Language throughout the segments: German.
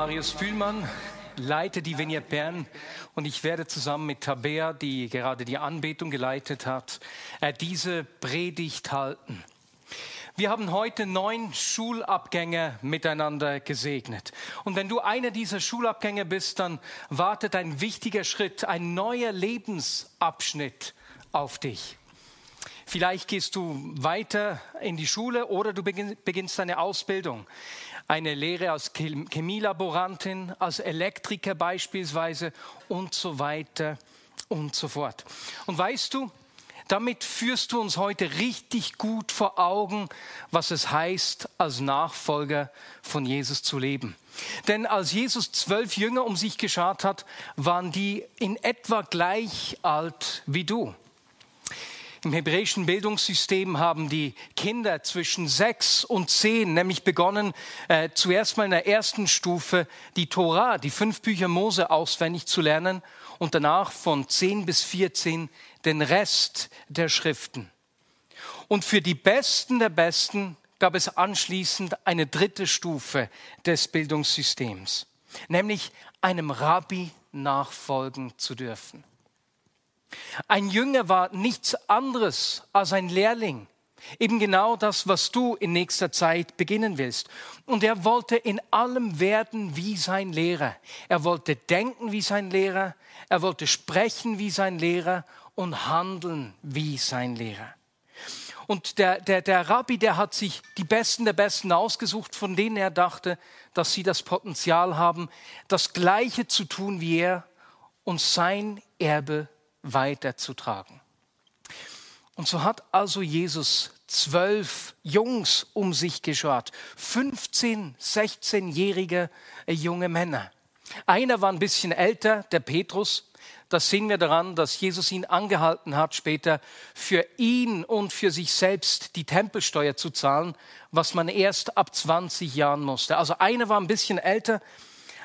Marius Fühlmann, leite die Vineyard Bern und ich werde zusammen mit Tabea, die gerade die Anbetung geleitet hat, äh, diese Predigt halten. Wir haben heute neun Schulabgänge miteinander gesegnet. Und wenn du einer dieser Schulabgänge bist, dann wartet ein wichtiger Schritt, ein neuer Lebensabschnitt auf dich. Vielleicht gehst du weiter in die Schule oder du beginnst deine Ausbildung. Eine Lehre als Chemielaborantin, als Elektriker beispielsweise und so weiter und so fort. Und weißt du, damit führst du uns heute richtig gut vor Augen, was es heißt, als Nachfolger von Jesus zu leben. Denn als Jesus zwölf Jünger um sich geschart hat, waren die in etwa gleich alt wie du. Im hebräischen Bildungssystem haben die Kinder zwischen sechs und zehn nämlich begonnen, äh, zuerst mal in der ersten Stufe die Tora, die fünf Bücher Mose auswendig zu lernen und danach von zehn bis vierzehn den Rest der Schriften. Und für die Besten der Besten gab es anschließend eine dritte Stufe des Bildungssystems, nämlich einem Rabbi nachfolgen zu dürfen. Ein Jünger war nichts anderes als ein Lehrling. Eben genau das, was du in nächster Zeit beginnen willst. Und er wollte in allem werden wie sein Lehrer. Er wollte denken wie sein Lehrer. Er wollte sprechen wie sein Lehrer und handeln wie sein Lehrer. Und der, der, der Rabbi, der hat sich die Besten der Besten ausgesucht, von denen er dachte, dass sie das Potenzial haben, das Gleiche zu tun wie er und sein Erbe weiterzutragen. Und so hat also Jesus zwölf Jungs um sich geschart, 15, 16-jährige junge Männer. Einer war ein bisschen älter, der Petrus, das sehen wir daran, dass Jesus ihn angehalten hat, später für ihn und für sich selbst die Tempelsteuer zu zahlen, was man erst ab 20 Jahren musste. Also einer war ein bisschen älter,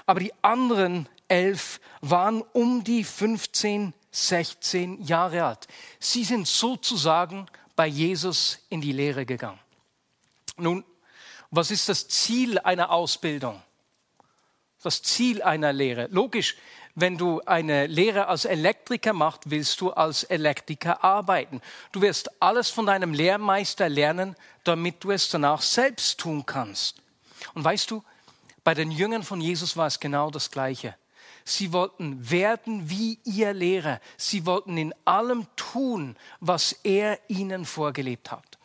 aber die anderen elf waren um die 15, 16 Jahre alt. Sie sind sozusagen bei Jesus in die Lehre gegangen. Nun, was ist das Ziel einer Ausbildung? Das Ziel einer Lehre? Logisch, wenn du eine Lehre als Elektriker machst, willst du als Elektriker arbeiten. Du wirst alles von deinem Lehrmeister lernen, damit du es danach selbst tun kannst. Und weißt du, bei den Jüngern von Jesus war es genau das Gleiche. Sie wollten werden wie ihr Lehrer. Sie wollten in allem tun, was er ihnen vorgelebt hat.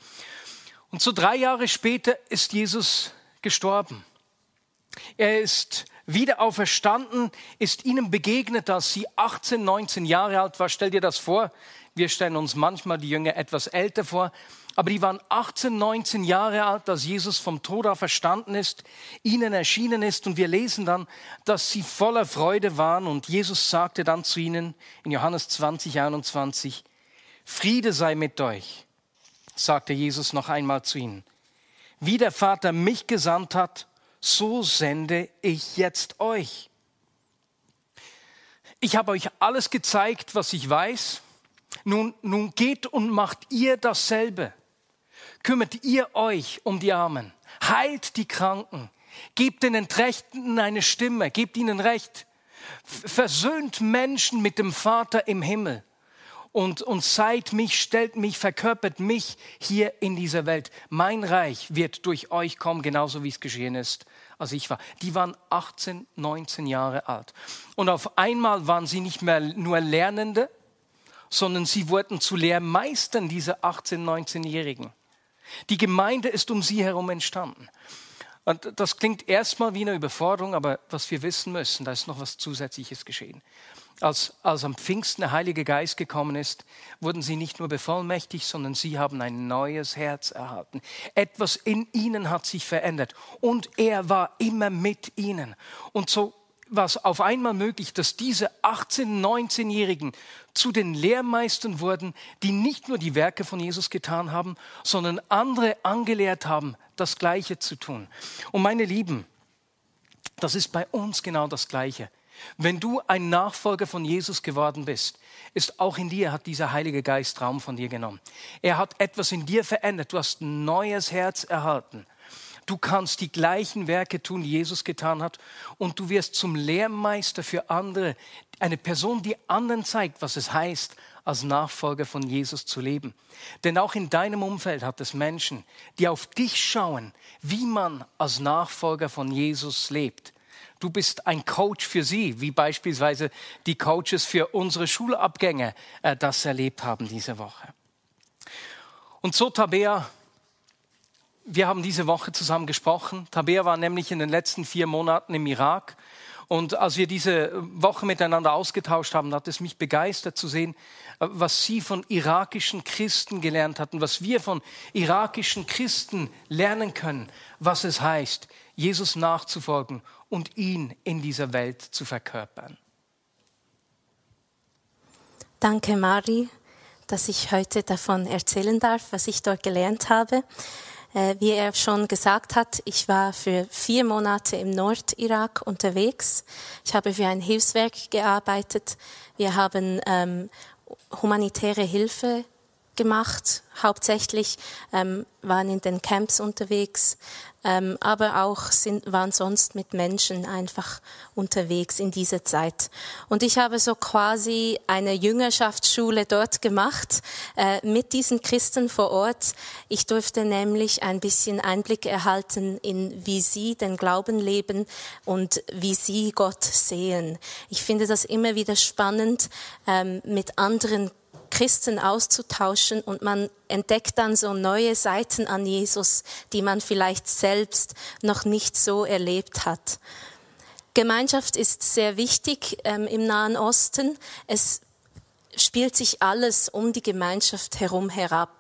Und so drei Jahre später ist Jesus gestorben. Er ist wieder auferstanden, ist ihnen begegnet, als sie 18, 19 Jahre alt war. Stell dir das vor. Wir stellen uns manchmal die Jünger etwas älter vor. Aber die waren 18, 19 Jahre alt, als Jesus vom Tod verstanden ist, ihnen erschienen ist. Und wir lesen dann, dass sie voller Freude waren. Und Jesus sagte dann zu ihnen in Johannes 20, 21, Friede sei mit euch, sagte Jesus noch einmal zu ihnen. Wie der Vater mich gesandt hat, so sende ich jetzt euch. Ich habe euch alles gezeigt, was ich weiß. Nun, nun geht und macht ihr dasselbe. Kümmert ihr euch um die Armen, heilt die Kranken, gebt den Entrechten eine Stimme, gebt ihnen Recht, versöhnt Menschen mit dem Vater im Himmel und, und seid mich, stellt mich, verkörpert mich hier in dieser Welt. Mein Reich wird durch euch kommen, genauso wie es geschehen ist, als ich war. Die waren 18, 19 Jahre alt. Und auf einmal waren sie nicht mehr nur Lernende, sondern sie wurden zu Lehrmeistern, diese 18, 19-Jährigen. Die Gemeinde ist um sie herum entstanden. Und das klingt erstmal wie eine Überforderung, aber was wir wissen müssen, da ist noch was Zusätzliches geschehen. Als, als am Pfingsten der Heilige Geist gekommen ist, wurden sie nicht nur bevollmächtigt, sondern sie haben ein neues Herz erhalten. Etwas in ihnen hat sich verändert und er war immer mit ihnen. Und so war es auf einmal möglich, dass diese 18-, 19-Jährigen zu den Lehrmeistern wurden, die nicht nur die Werke von Jesus getan haben, sondern andere angelehrt haben, das Gleiche zu tun. Und meine Lieben, das ist bei uns genau das Gleiche. Wenn du ein Nachfolger von Jesus geworden bist, ist auch in dir hat dieser Heilige Geist Raum von dir genommen. Er hat etwas in dir verändert. Du hast ein neues Herz erhalten. Du kannst die gleichen Werke tun, die Jesus getan hat, und du wirst zum Lehrmeister für andere, eine Person, die anderen zeigt, was es heißt, als Nachfolger von Jesus zu leben. Denn auch in deinem Umfeld hat es Menschen, die auf dich schauen, wie man als Nachfolger von Jesus lebt. Du bist ein Coach für sie, wie beispielsweise die Coaches für unsere Schulabgänge äh, das erlebt haben diese Woche. Und so, Tabea, wir haben diese Woche zusammen gesprochen. Tabea war nämlich in den letzten vier Monaten im Irak. Und als wir diese Woche miteinander ausgetauscht haben, hat es mich begeistert zu sehen, äh, was sie von irakischen Christen gelernt hatten, was wir von irakischen Christen lernen können, was es heißt, Jesus nachzufolgen und ihn in dieser Welt zu verkörpern. Danke, Mari, dass ich heute davon erzählen darf, was ich dort gelernt habe. Äh, wie er schon gesagt hat, ich war für vier Monate im Nordirak unterwegs. Ich habe für ein Hilfswerk gearbeitet. Wir haben ähm, humanitäre Hilfe gemacht, hauptsächlich ähm, waren in den Camps unterwegs, ähm, aber auch sind, waren sonst mit Menschen einfach unterwegs in dieser Zeit. Und ich habe so quasi eine Jüngerschaftsschule dort gemacht äh, mit diesen Christen vor Ort. Ich durfte nämlich ein bisschen Einblick erhalten in, wie sie den Glauben leben und wie sie Gott sehen. Ich finde das immer wieder spannend, ähm, mit anderen Christen auszutauschen und man entdeckt dann so neue Seiten an Jesus, die man vielleicht selbst noch nicht so erlebt hat. Gemeinschaft ist sehr wichtig ähm, im Nahen Osten. Es spielt sich alles um die Gemeinschaft herum herab.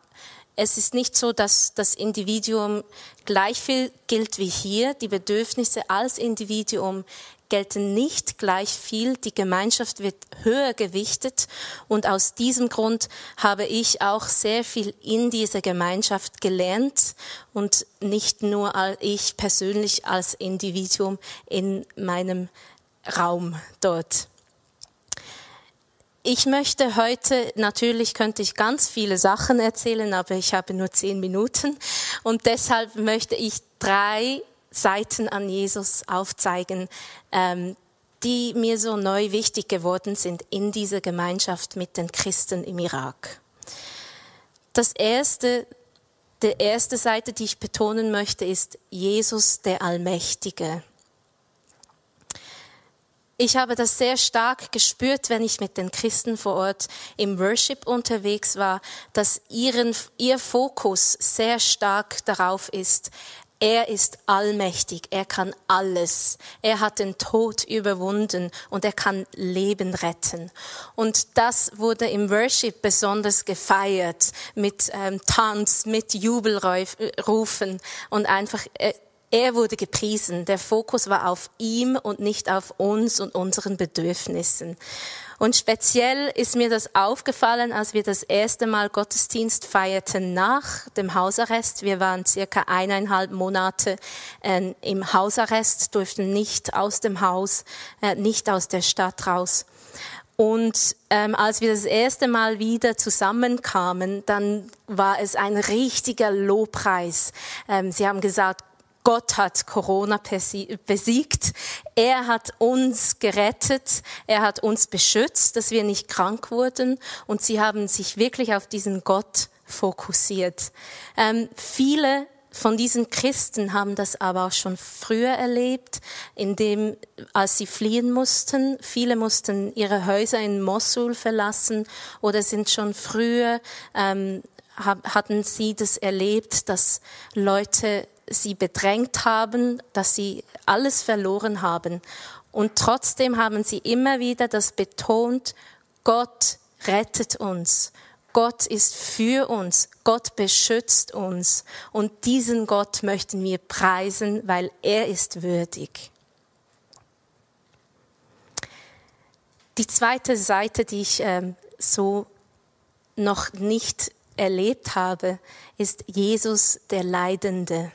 Es ist nicht so, dass das Individuum gleich viel gilt wie hier. Die Bedürfnisse als Individuum gelten nicht gleich viel. Die Gemeinschaft wird höher gewichtet. Und aus diesem Grund habe ich auch sehr viel in dieser Gemeinschaft gelernt und nicht nur ich persönlich als Individuum in meinem Raum dort. Ich möchte heute, natürlich könnte ich ganz viele Sachen erzählen, aber ich habe nur zehn Minuten und deshalb möchte ich drei Seiten an Jesus aufzeigen, ähm, die mir so neu wichtig geworden sind in dieser Gemeinschaft mit den Christen im Irak. Das erste, die erste Seite, die ich betonen möchte, ist Jesus der Allmächtige. Ich habe das sehr stark gespürt, wenn ich mit den Christen vor Ort im Worship unterwegs war, dass ihren, ihr Fokus sehr stark darauf ist, er ist allmächtig, er kann alles. Er hat den Tod überwunden und er kann Leben retten. Und das wurde im Worship besonders gefeiert mit ähm, Tanz, mit Jubelrufen und einfach äh, er wurde gepriesen. Der Fokus war auf ihm und nicht auf uns und unseren Bedürfnissen. Und speziell ist mir das aufgefallen, als wir das erste Mal Gottesdienst feierten nach dem Hausarrest. Wir waren circa eineinhalb Monate äh, im Hausarrest, durften nicht aus dem Haus, äh, nicht aus der Stadt raus. Und ähm, als wir das erste Mal wieder zusammenkamen, dann war es ein richtiger Lobpreis. Ähm, sie haben gesagt, Gott hat Corona besiegt. Er hat uns gerettet. Er hat uns beschützt, dass wir nicht krank wurden. Und sie haben sich wirklich auf diesen Gott fokussiert. Ähm, viele von diesen Christen haben das aber auch schon früher erlebt, indem, als sie fliehen mussten. Viele mussten ihre Häuser in Mosul verlassen oder sind schon früher, ähm, hatten sie das erlebt, dass Leute sie bedrängt haben, dass sie alles verloren haben. Und trotzdem haben sie immer wieder das betont, Gott rettet uns. Gott ist für uns. Gott beschützt uns. Und diesen Gott möchten wir preisen, weil er ist würdig. Die zweite Seite, die ich ähm, so noch nicht erlebt habe, ist Jesus der Leidende.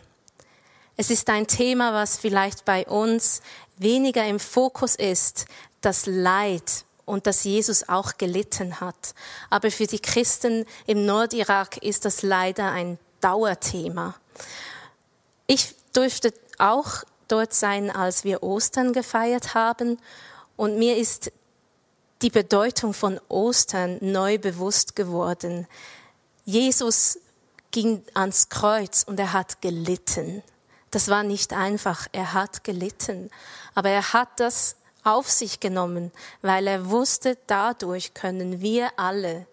Es ist ein Thema, was vielleicht bei uns weniger im Fokus ist, das Leid und dass Jesus auch gelitten hat. Aber für die Christen im Nordirak ist das leider ein Dauerthema. Ich durfte auch dort sein, als wir Ostern gefeiert haben. Und mir ist die Bedeutung von Ostern neu bewusst geworden. Jesus ging ans Kreuz und er hat gelitten. Das war nicht einfach, er hat gelitten, aber er hat das auf sich genommen, weil er wusste, dadurch können wir alle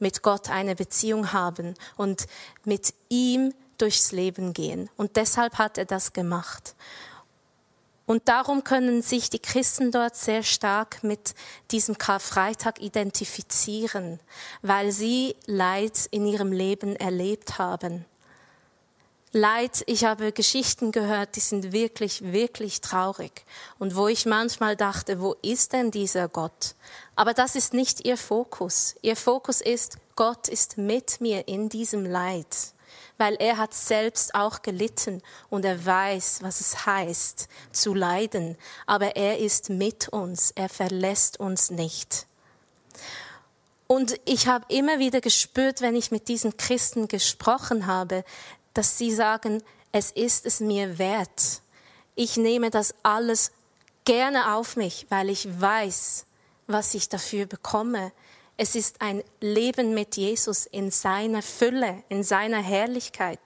mit Gott eine Beziehung haben und mit ihm durchs Leben gehen. Und deshalb hat er das gemacht. Und darum können sich die Christen dort sehr stark mit diesem Karfreitag identifizieren, weil sie Leid in ihrem Leben erlebt haben. Leid, ich habe Geschichten gehört, die sind wirklich, wirklich traurig. Und wo ich manchmal dachte, wo ist denn dieser Gott? Aber das ist nicht ihr Fokus. Ihr Fokus ist, Gott ist mit mir in diesem Leid weil er hat selbst auch gelitten und er weiß, was es heißt, zu leiden. Aber er ist mit uns, er verlässt uns nicht. Und ich habe immer wieder gespürt, wenn ich mit diesen Christen gesprochen habe, dass sie sagen, es ist es mir wert. Ich nehme das alles gerne auf mich, weil ich weiß, was ich dafür bekomme. Es ist ein Leben mit Jesus in seiner Fülle, in seiner Herrlichkeit.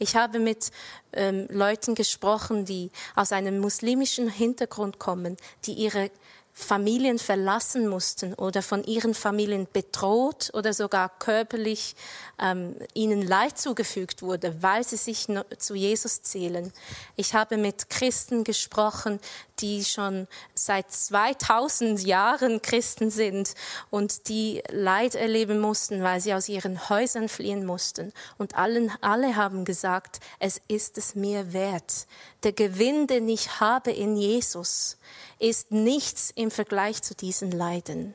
Ich habe mit ähm, Leuten gesprochen, die aus einem muslimischen Hintergrund kommen, die ihre Familien verlassen mussten oder von ihren Familien bedroht oder sogar körperlich ähm, ihnen Leid zugefügt wurde, weil sie sich zu Jesus zählen. Ich habe mit Christen gesprochen, die schon seit 2000 Jahren Christen sind und die Leid erleben mussten, weil sie aus ihren Häusern fliehen mussten. Und allen, alle haben gesagt, es ist es mir wert. Der Gewinn, den ich habe in Jesus, ist nichts im Vergleich zu diesen Leiden.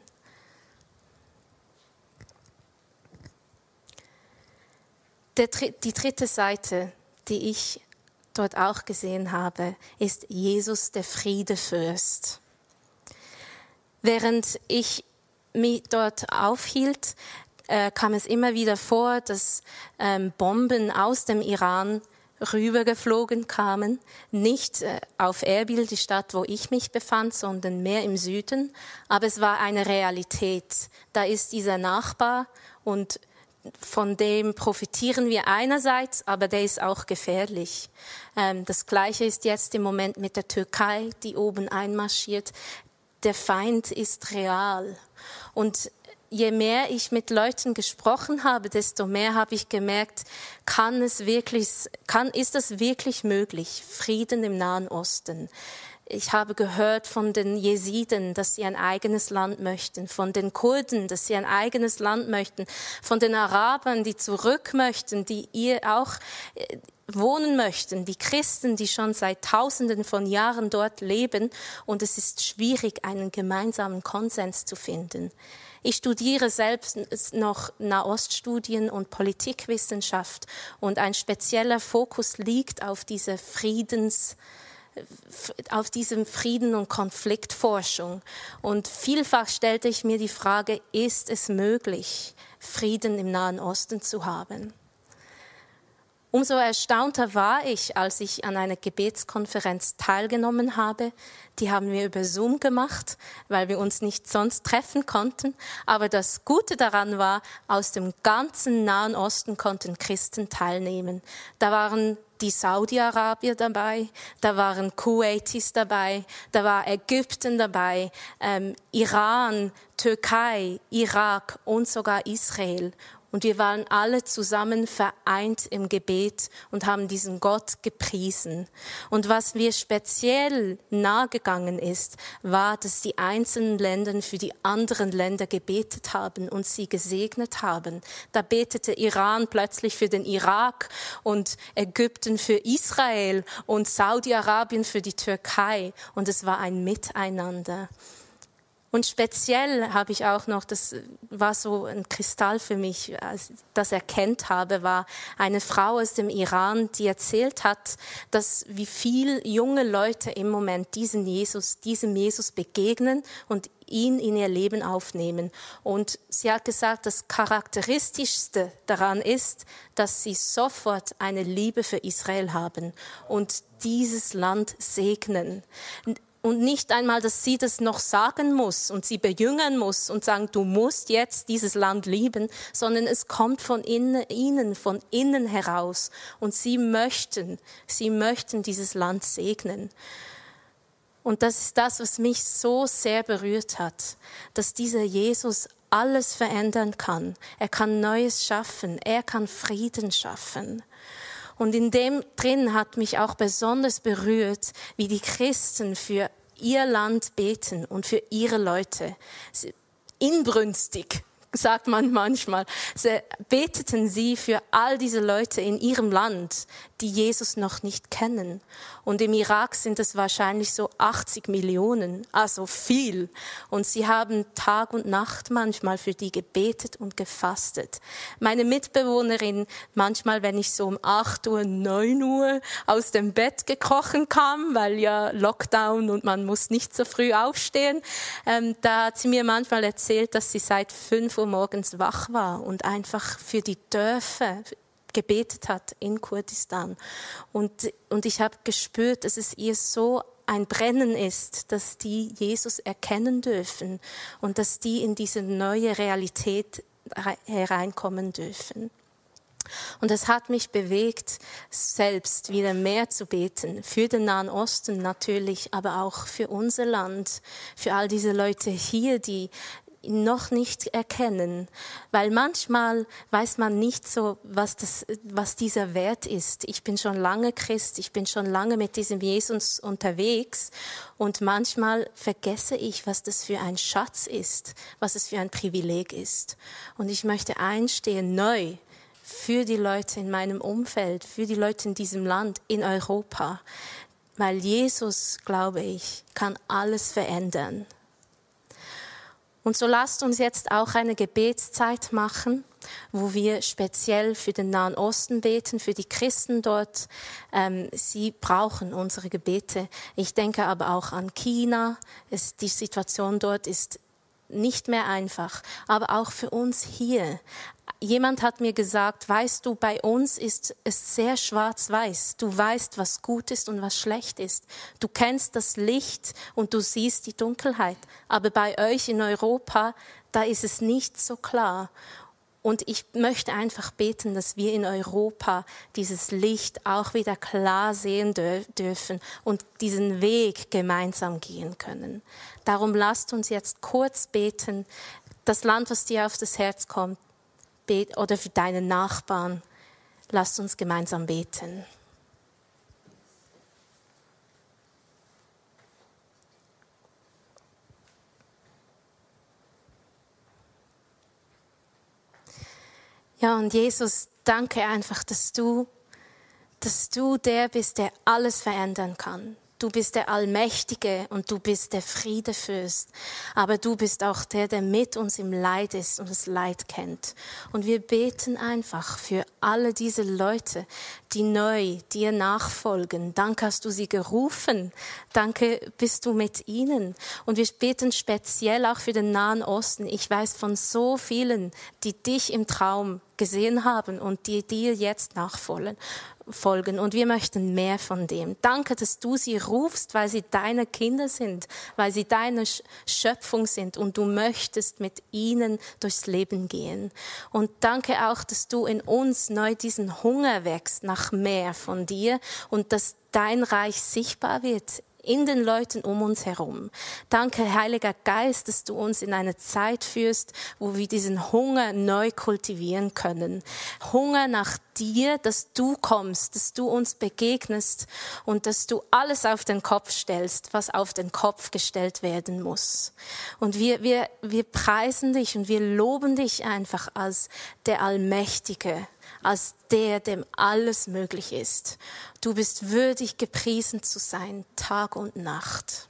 Der, die dritte Seite, die ich dort auch gesehen habe, ist Jesus der Friedefürst. Während ich mich dort aufhielt, äh, kam es immer wieder vor, dass ähm, Bomben aus dem Iran rübergeflogen kamen, nicht äh, auf Erbil, die Stadt, wo ich mich befand, sondern mehr im Süden. Aber es war eine Realität. Da ist dieser Nachbar und von dem profitieren wir einerseits, aber der ist auch gefährlich. Ähm, das Gleiche ist jetzt im Moment mit der Türkei, die oben einmarschiert. Der Feind ist real. Und je mehr ich mit Leuten gesprochen habe, desto mehr habe ich gemerkt, kann es wirklich, kann, ist es wirklich möglich, Frieden im Nahen Osten? Ich habe gehört von den Jesiden, dass sie ein eigenes Land möchten, von den Kurden, dass sie ein eigenes Land möchten, von den Arabern, die zurück möchten, die ihr auch äh, wohnen möchten, die Christen, die schon seit Tausenden von Jahren dort leben. Und es ist schwierig, einen gemeinsamen Konsens zu finden. Ich studiere selbst noch Nahoststudien und Politikwissenschaft und ein spezieller Fokus liegt auf diese Friedens, auf diesem Frieden- und Konfliktforschung. Und vielfach stellte ich mir die Frage, ist es möglich, Frieden im Nahen Osten zu haben? Umso erstaunter war ich, als ich an einer Gebetskonferenz teilgenommen habe. Die haben wir über Zoom gemacht, weil wir uns nicht sonst treffen konnten. Aber das Gute daran war, aus dem ganzen Nahen Osten konnten Christen teilnehmen. Da waren die Saudi-Arabier dabei, da waren Kuwaitis dabei, da war Ägypten dabei, ähm, Iran, Türkei, Irak und sogar Israel. Und wir waren alle zusammen vereint im Gebet und haben diesen Gott gepriesen. Und was mir speziell nahegegangen ist, war, dass die einzelnen Länder für die anderen Länder gebetet haben und sie gesegnet haben. Da betete Iran plötzlich für den Irak und Ägypten für Israel und Saudi-Arabien für die Türkei. Und es war ein Miteinander. Und speziell habe ich auch noch, das war so ein Kristall für mich, als ich das erkennt habe, war eine Frau aus dem Iran, die erzählt hat, dass wie viel junge Leute im Moment diesen Jesus, diesem Jesus begegnen und ihn in ihr Leben aufnehmen. Und sie hat gesagt, das Charakteristischste daran ist, dass sie sofort eine Liebe für Israel haben und dieses Land segnen und nicht einmal, dass sie das noch sagen muss und sie bejüngern muss und sagen, du musst jetzt dieses Land lieben, sondern es kommt von innen, ihnen, von innen heraus. Und sie möchten, sie möchten dieses Land segnen. Und das ist das, was mich so sehr berührt hat, dass dieser Jesus alles verändern kann. Er kann Neues schaffen. Er kann Frieden schaffen. Und in dem drin hat mich auch besonders berührt, wie die Christen für ihr Land beten und für ihre Leute. Inbrünstig sagt man manchmal, beteten sie für all diese Leute in ihrem Land, die Jesus noch nicht kennen. Und im Irak sind es wahrscheinlich so 80 Millionen, also viel. Und sie haben Tag und Nacht manchmal für die gebetet und gefastet. Meine Mitbewohnerin, manchmal, wenn ich so um 8 Uhr, 9 Uhr aus dem Bett gekrochen kam, weil ja Lockdown und man muss nicht so früh aufstehen, ähm, da hat sie mir manchmal erzählt, dass sie seit 5 Uhr morgens wach war und einfach für die Dörfer gebetet hat in Kurdistan. Und, und ich habe gespürt, dass es ihr so ein Brennen ist, dass die Jesus erkennen dürfen und dass die in diese neue Realität hereinkommen dürfen. Und es hat mich bewegt, selbst wieder mehr zu beten, für den Nahen Osten natürlich, aber auch für unser Land, für all diese Leute hier, die noch nicht erkennen, weil manchmal weiß man nicht so, was, das, was dieser Wert ist. Ich bin schon lange Christ, ich bin schon lange mit diesem Jesus unterwegs und manchmal vergesse ich, was das für ein Schatz ist, was es für ein Privileg ist. Und ich möchte einstehen neu für die Leute in meinem Umfeld, für die Leute in diesem Land, in Europa, weil Jesus, glaube ich, kann alles verändern. Und so lasst uns jetzt auch eine Gebetszeit machen, wo wir speziell für den Nahen Osten beten, für die Christen dort. Ähm, sie brauchen unsere Gebete. Ich denke aber auch an China. Es, die Situation dort ist nicht mehr einfach, aber auch für uns hier. Jemand hat mir gesagt, weißt du, bei uns ist es sehr schwarz-weiß. Du weißt, was gut ist und was schlecht ist. Du kennst das Licht und du siehst die Dunkelheit. Aber bei euch in Europa, da ist es nicht so klar. Und ich möchte einfach beten, dass wir in Europa dieses Licht auch wieder klar sehen dürfen und diesen Weg gemeinsam gehen können. Darum lasst uns jetzt kurz beten, das Land, was dir auf das Herz kommt, oder für deinen Nachbarn. Lasst uns gemeinsam beten. Ja, und Jesus, danke einfach, dass du, dass du der bist, der alles verändern kann. Du bist der Allmächtige und du bist der Friedefürst. Aber du bist auch der, der mit uns im Leid ist und das Leid kennt. Und wir beten einfach für alle diese Leute, die neu dir nachfolgen. Danke hast du sie gerufen. Danke bist du mit ihnen. Und wir beten speziell auch für den Nahen Osten. Ich weiß von so vielen, die dich im Traum gesehen haben und die dir jetzt nachfolgen folgen und wir möchten mehr von dem. Danke, dass du sie rufst, weil sie deine Kinder sind, weil sie deine Schöpfung sind und du möchtest mit ihnen durchs Leben gehen. Und danke auch, dass du in uns neu diesen Hunger wächst nach mehr von dir und dass dein Reich sichtbar wird in den Leuten um uns herum. Danke, Heiliger Geist, dass du uns in eine Zeit führst, wo wir diesen Hunger neu kultivieren können. Hunger nach dir, dass du kommst, dass du uns begegnest und dass du alles auf den Kopf stellst, was auf den Kopf gestellt werden muss. Und wir, wir, wir preisen dich und wir loben dich einfach als der Allmächtige, als der, dem alles möglich ist. Du bist würdig gepriesen zu sein, Tag und Nacht.